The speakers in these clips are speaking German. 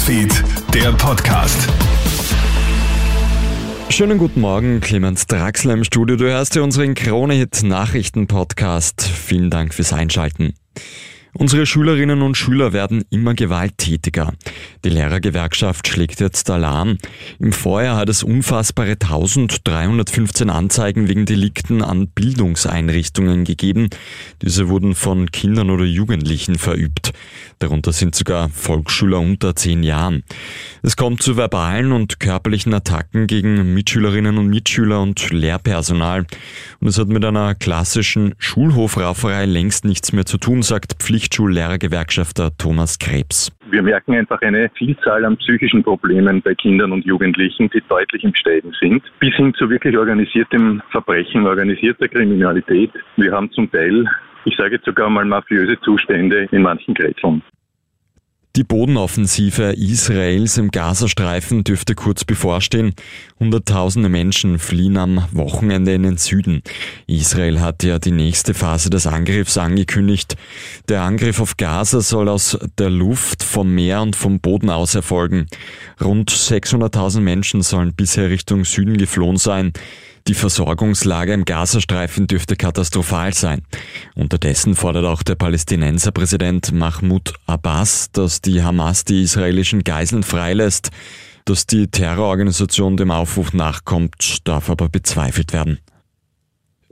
Newsfeed, der Podcast. Schönen guten Morgen, Clemens Draxler im Studio. Du hörst dir unseren Krone-Hit Nachrichten-Podcast. Vielen Dank fürs Einschalten. Unsere Schülerinnen und Schüler werden immer gewalttätiger. Die Lehrergewerkschaft schlägt jetzt Alarm. Im Vorjahr hat es unfassbare 1315 Anzeigen wegen Delikten an Bildungseinrichtungen gegeben. Diese wurden von Kindern oder Jugendlichen verübt. Darunter sind sogar Volksschüler unter zehn Jahren. Es kommt zu verbalen und körperlichen Attacken gegen Mitschülerinnen und Mitschüler und Lehrpersonal. Und es hat mit einer klassischen Schulhofrauferei längst nichts mehr zu tun, sagt Pflichtschullehrergewerkschafter Thomas Krebs. Wir merken einfach eine Vielzahl an psychischen Problemen bei Kindern und Jugendlichen, die deutlich im Steigen sind, bis hin zu wirklich organisiertem Verbrechen, organisierter Kriminalität. Wir haben zum Teil ich sage jetzt sogar mal mafiöse Zustände in manchen Grätseln. Die Bodenoffensive Israels im Gazastreifen dürfte kurz bevorstehen. Hunderttausende Menschen fliehen am Wochenende in den Süden. Israel hat ja die nächste Phase des Angriffs angekündigt. Der Angriff auf Gaza soll aus der Luft, vom Meer und vom Boden aus erfolgen. Rund 600.000 Menschen sollen bisher Richtung Süden geflohen sein. Die Versorgungslage im Gazastreifen dürfte katastrophal sein. Unterdessen fordert auch der Palästinenserpräsident Mahmoud Abbas, dass die Hamas die israelischen Geiseln freilässt. Dass die Terrororganisation dem Aufruf nachkommt, darf aber bezweifelt werden.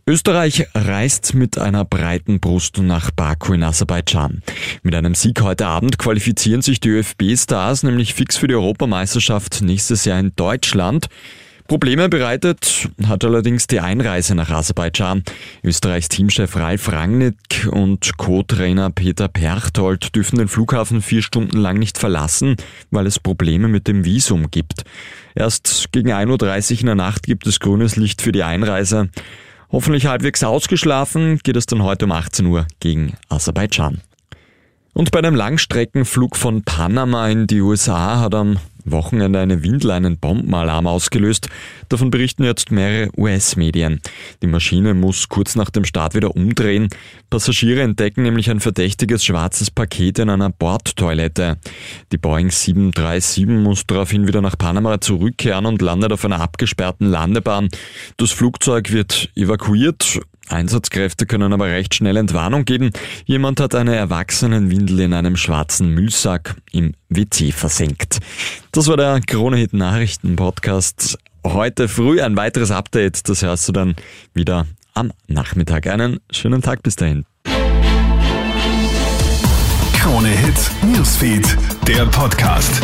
Österreich reist mit einer breiten Brust nach Baku in Aserbaidschan. Mit einem Sieg heute Abend qualifizieren sich die ÖFB-Stars nämlich fix für die Europameisterschaft nächstes Jahr in Deutschland. Probleme bereitet hat allerdings die Einreise nach Aserbaidschan. Österreichs Teamchef Ralf Rangnick und Co-Trainer Peter Perchtold dürfen den Flughafen vier Stunden lang nicht verlassen, weil es Probleme mit dem Visum gibt. Erst gegen 1.30 Uhr in der Nacht gibt es grünes Licht für die Einreise. Hoffentlich halbwegs ausgeschlafen geht es dann heute um 18 Uhr gegen Aserbaidschan. Und bei einem Langstreckenflug von Panama in die USA hat am Wochenende eine Windel einen Bombenalarm ausgelöst. Davon berichten jetzt mehrere US-Medien. Die Maschine muss kurz nach dem Start wieder umdrehen. Passagiere entdecken nämlich ein verdächtiges schwarzes Paket in einer Bordtoilette. Die Boeing 737 muss daraufhin wieder nach Panama zurückkehren und landet auf einer abgesperrten Landebahn. Das Flugzeug wird evakuiert Einsatzkräfte können aber recht schnell Entwarnung geben. Jemand hat eine Erwachsenenwindel in einem schwarzen Müllsack im WC versenkt. Das war der Kronehit Nachrichten Podcast. Heute früh ein weiteres Update. Das hörst du dann wieder am Nachmittag. Einen schönen Tag bis dahin. Krone Hit Newsfeed, der Podcast.